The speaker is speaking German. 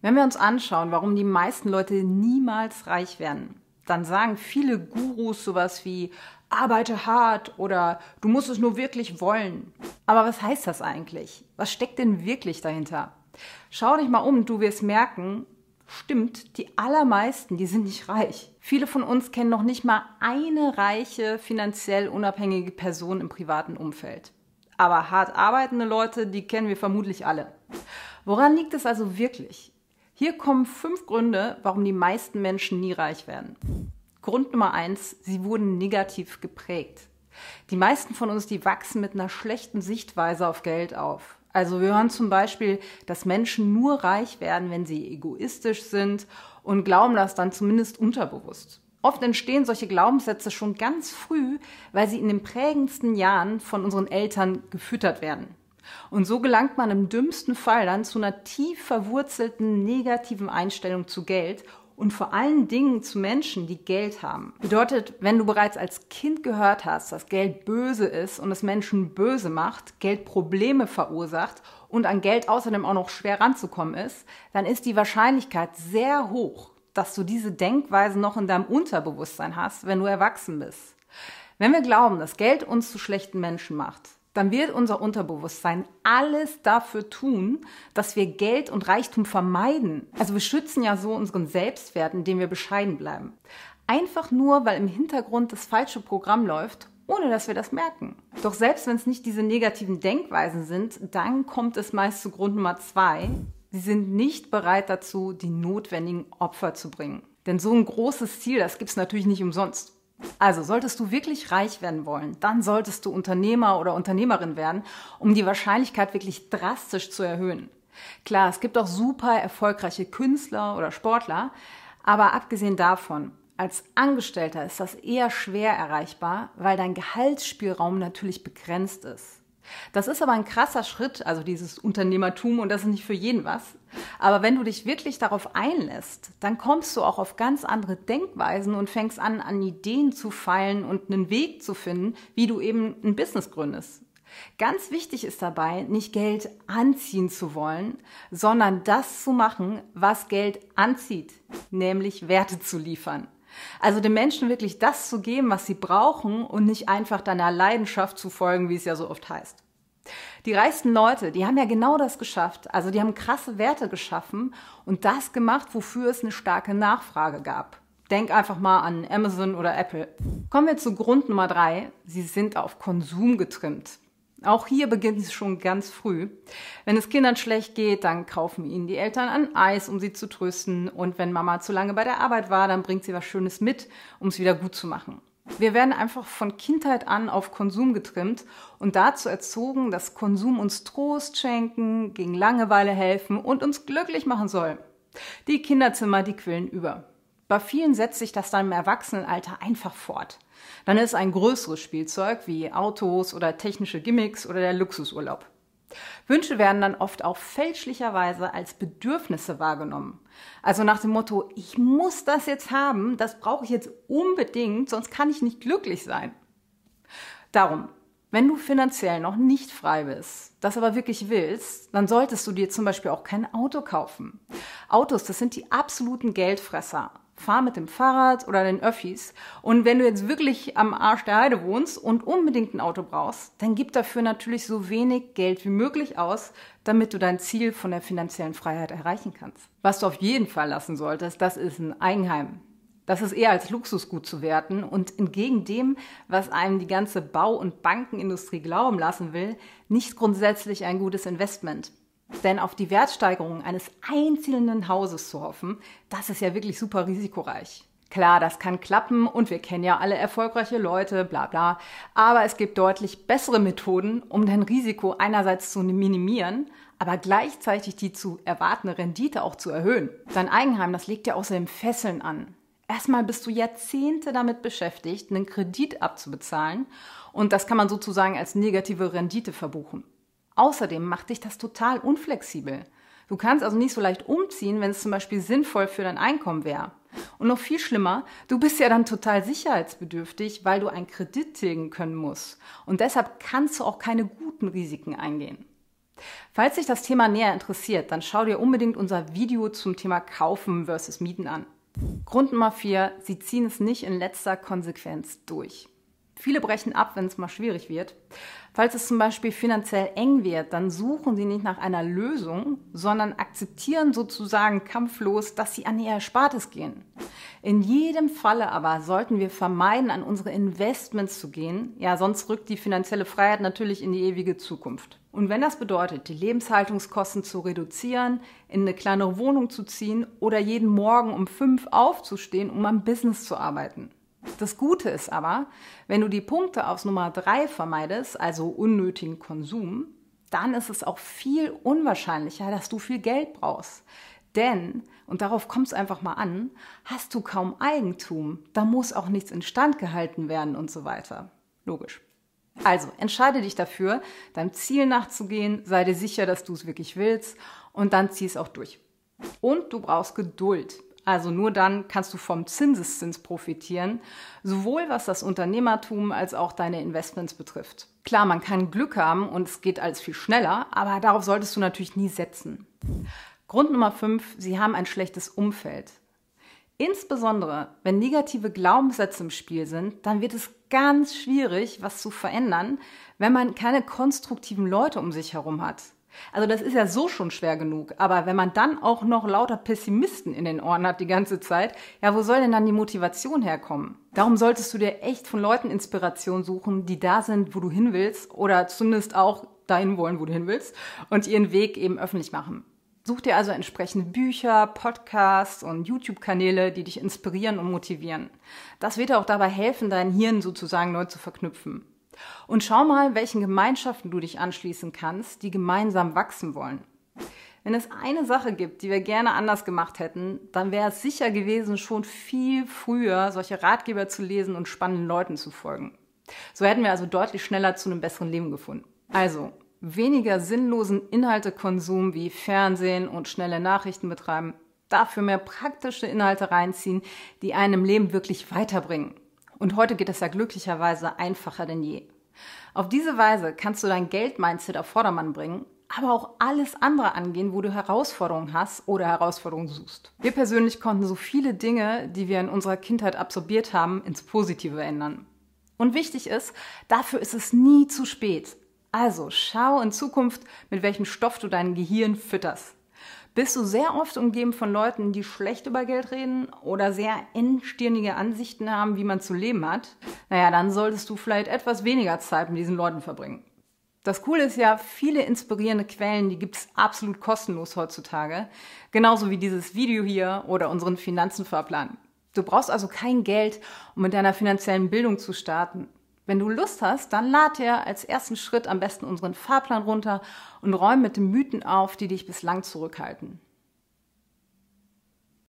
Wenn wir uns anschauen, warum die meisten Leute niemals reich werden, dann sagen viele Gurus sowas wie arbeite hart oder du musst es nur wirklich wollen. Aber was heißt das eigentlich? Was steckt denn wirklich dahinter? Schau dich mal um, du wirst merken, stimmt, die allermeisten, die sind nicht reich. Viele von uns kennen noch nicht mal eine reiche, finanziell unabhängige Person im privaten Umfeld. Aber hart arbeitende Leute, die kennen wir vermutlich alle. Woran liegt es also wirklich? Hier kommen fünf Gründe, warum die meisten Menschen nie reich werden. Grund Nummer eins, sie wurden negativ geprägt. Die meisten von uns, die wachsen mit einer schlechten Sichtweise auf Geld auf. Also wir hören zum Beispiel, dass Menschen nur reich werden, wenn sie egoistisch sind und glauben das dann zumindest unterbewusst. Oft entstehen solche Glaubenssätze schon ganz früh, weil sie in den prägendsten Jahren von unseren Eltern gefüttert werden. Und so gelangt man im dümmsten Fall dann zu einer tief verwurzelten negativen Einstellung zu Geld und vor allen Dingen zu Menschen, die Geld haben. Bedeutet, wenn du bereits als Kind gehört hast, dass Geld böse ist und es Menschen böse macht, Geld Probleme verursacht und an Geld außerdem auch noch schwer ranzukommen ist, dann ist die Wahrscheinlichkeit sehr hoch, dass du diese Denkweise noch in deinem Unterbewusstsein hast, wenn du erwachsen bist. Wenn wir glauben, dass Geld uns zu schlechten Menschen macht, dann wird unser Unterbewusstsein alles dafür tun, dass wir Geld und Reichtum vermeiden. Also wir schützen ja so unseren Selbstwert, indem wir bescheiden bleiben. Einfach nur, weil im Hintergrund das falsche Programm läuft, ohne dass wir das merken. Doch selbst wenn es nicht diese negativen Denkweisen sind, dann kommt es meist zu Grund Nummer zwei. Sie sind nicht bereit dazu, die notwendigen Opfer zu bringen. Denn so ein großes Ziel, das gibt es natürlich nicht umsonst. Also solltest du wirklich reich werden wollen, dann solltest du Unternehmer oder Unternehmerin werden, um die Wahrscheinlichkeit wirklich drastisch zu erhöhen. Klar, es gibt auch super erfolgreiche Künstler oder Sportler, aber abgesehen davon, als Angestellter ist das eher schwer erreichbar, weil dein Gehaltsspielraum natürlich begrenzt ist. Das ist aber ein krasser Schritt, also dieses Unternehmertum und das ist nicht für jeden was. Aber wenn du dich wirklich darauf einlässt, dann kommst du auch auf ganz andere Denkweisen und fängst an, an Ideen zu feilen und einen Weg zu finden, wie du eben ein Business gründest. Ganz wichtig ist dabei, nicht Geld anziehen zu wollen, sondern das zu machen, was Geld anzieht, nämlich Werte zu liefern. Also den Menschen wirklich das zu geben, was sie brauchen und nicht einfach deiner Leidenschaft zu folgen, wie es ja so oft heißt. Die reichsten Leute, die haben ja genau das geschafft. Also die haben krasse Werte geschaffen und das gemacht, wofür es eine starke Nachfrage gab. Denk einfach mal an Amazon oder Apple. Kommen wir zu Grund Nummer drei. Sie sind auf Konsum getrimmt. Auch hier beginnt es schon ganz früh. Wenn es Kindern schlecht geht, dann kaufen ihnen die Eltern ein Eis, um sie zu trösten. Und wenn Mama zu lange bei der Arbeit war, dann bringt sie was Schönes mit, um es wieder gut zu machen. Wir werden einfach von Kindheit an auf Konsum getrimmt und dazu erzogen, dass Konsum uns Trost schenken, gegen Langeweile helfen und uns glücklich machen soll. Die Kinderzimmer, die quillen über. Bei vielen setzt sich das dann im Erwachsenenalter einfach fort. Dann ist ein größeres Spielzeug wie Autos oder technische Gimmicks oder der Luxusurlaub. Wünsche werden dann oft auch fälschlicherweise als Bedürfnisse wahrgenommen. Also nach dem Motto, ich muss das jetzt haben, das brauche ich jetzt unbedingt, sonst kann ich nicht glücklich sein. Darum, wenn du finanziell noch nicht frei bist, das aber wirklich willst, dann solltest du dir zum Beispiel auch kein Auto kaufen. Autos, das sind die absoluten Geldfresser fahr mit dem Fahrrad oder den Öffis. Und wenn du jetzt wirklich am Arsch der Heide wohnst und unbedingt ein Auto brauchst, dann gib dafür natürlich so wenig Geld wie möglich aus, damit du dein Ziel von der finanziellen Freiheit erreichen kannst. Was du auf jeden Fall lassen solltest, das ist ein Eigenheim. Das ist eher als Luxusgut zu werten und entgegen dem, was einem die ganze Bau- und Bankenindustrie glauben lassen will, nicht grundsätzlich ein gutes Investment. Denn auf die Wertsteigerung eines einzelnen Hauses zu hoffen, das ist ja wirklich super risikoreich. Klar, das kann klappen und wir kennen ja alle erfolgreiche Leute, bla bla. Aber es gibt deutlich bessere Methoden, um dein Risiko einerseits zu minimieren, aber gleichzeitig die zu erwartende Rendite auch zu erhöhen. Dein Eigenheim, das legt dir außerdem Fesseln an. Erstmal bist du Jahrzehnte damit beschäftigt, einen Kredit abzubezahlen und das kann man sozusagen als negative Rendite verbuchen. Außerdem macht dich das total unflexibel. Du kannst also nicht so leicht umziehen, wenn es zum Beispiel sinnvoll für dein Einkommen wäre. Und noch viel schlimmer, du bist ja dann total sicherheitsbedürftig, weil du einen Kredit tilgen können musst. Und deshalb kannst du auch keine guten Risiken eingehen. Falls dich das Thema näher interessiert, dann schau dir unbedingt unser Video zum Thema Kaufen versus Mieten an. Grund Nummer vier, sie ziehen es nicht in letzter Konsequenz durch. Viele brechen ab, wenn es mal schwierig wird. Falls es zum Beispiel finanziell eng wird, dann suchen sie nicht nach einer Lösung, sondern akzeptieren sozusagen kampflos, dass sie an ihr Erspartes gehen. In jedem Falle aber sollten wir vermeiden, an unsere Investments zu gehen. Ja, sonst rückt die finanzielle Freiheit natürlich in die ewige Zukunft. Und wenn das bedeutet, die Lebenshaltungskosten zu reduzieren, in eine kleinere Wohnung zu ziehen oder jeden Morgen um fünf aufzustehen, um am Business zu arbeiten. Das Gute ist aber, wenn du die Punkte aus Nummer drei vermeidest, also unnötigen Konsum, dann ist es auch viel unwahrscheinlicher, dass du viel Geld brauchst. Denn, und darauf kommt es einfach mal an, hast du kaum Eigentum, da muss auch nichts instand gehalten werden und so weiter. Logisch. Also, entscheide dich dafür, deinem Ziel nachzugehen, sei dir sicher, dass du es wirklich willst und dann zieh es auch durch. Und du brauchst Geduld. Also nur dann kannst du vom Zinseszins profitieren, sowohl was das Unternehmertum als auch deine Investments betrifft. Klar, man kann Glück haben und es geht alles viel schneller, aber darauf solltest du natürlich nie setzen. Grund Nummer 5, sie haben ein schlechtes Umfeld. Insbesondere, wenn negative Glaubenssätze im Spiel sind, dann wird es ganz schwierig, was zu verändern, wenn man keine konstruktiven Leute um sich herum hat. Also das ist ja so schon schwer genug. Aber wenn man dann auch noch lauter Pessimisten in den Ohren hat die ganze Zeit, ja, wo soll denn dann die Motivation herkommen? Darum solltest du dir echt von Leuten Inspiration suchen, die da sind, wo du hin willst oder zumindest auch dahin wollen, wo du hin willst und ihren Weg eben öffentlich machen. Such dir also entsprechende Bücher, Podcasts und YouTube-Kanäle, die dich inspirieren und motivieren. Das wird dir auch dabei helfen, dein Hirn sozusagen neu zu verknüpfen. Und schau mal, welchen Gemeinschaften du dich anschließen kannst, die gemeinsam wachsen wollen. Wenn es eine Sache gibt, die wir gerne anders gemacht hätten, dann wäre es sicher gewesen, schon viel früher solche Ratgeber zu lesen und spannenden Leuten zu folgen. So hätten wir also deutlich schneller zu einem besseren Leben gefunden. Also, weniger sinnlosen Inhaltekonsum wie Fernsehen und schnelle Nachrichten betreiben, dafür mehr praktische Inhalte reinziehen, die einem Leben wirklich weiterbringen. Und heute geht es ja glücklicherweise einfacher denn je. Auf diese Weise kannst du dein Geld-Mindset auf Vordermann bringen, aber auch alles andere angehen, wo du Herausforderungen hast oder Herausforderungen suchst. Wir persönlich konnten so viele Dinge, die wir in unserer Kindheit absorbiert haben, ins Positive ändern. Und wichtig ist, dafür ist es nie zu spät. Also schau in Zukunft, mit welchem Stoff du dein Gehirn fütterst. Bist du sehr oft umgeben von Leuten, die schlecht über Geld reden oder sehr engstirnige Ansichten haben, wie man zu leben hat? Naja, dann solltest du vielleicht etwas weniger Zeit mit diesen Leuten verbringen. Das Coole ist ja, viele inspirierende Quellen, die gibt's absolut kostenlos heutzutage. Genauso wie dieses Video hier oder unseren Finanzenfahrplan. Du brauchst also kein Geld, um mit deiner finanziellen Bildung zu starten. Wenn du Lust hast, dann lad dir als ersten Schritt am besten unseren Fahrplan runter und räum mit den Mythen auf, die dich bislang zurückhalten.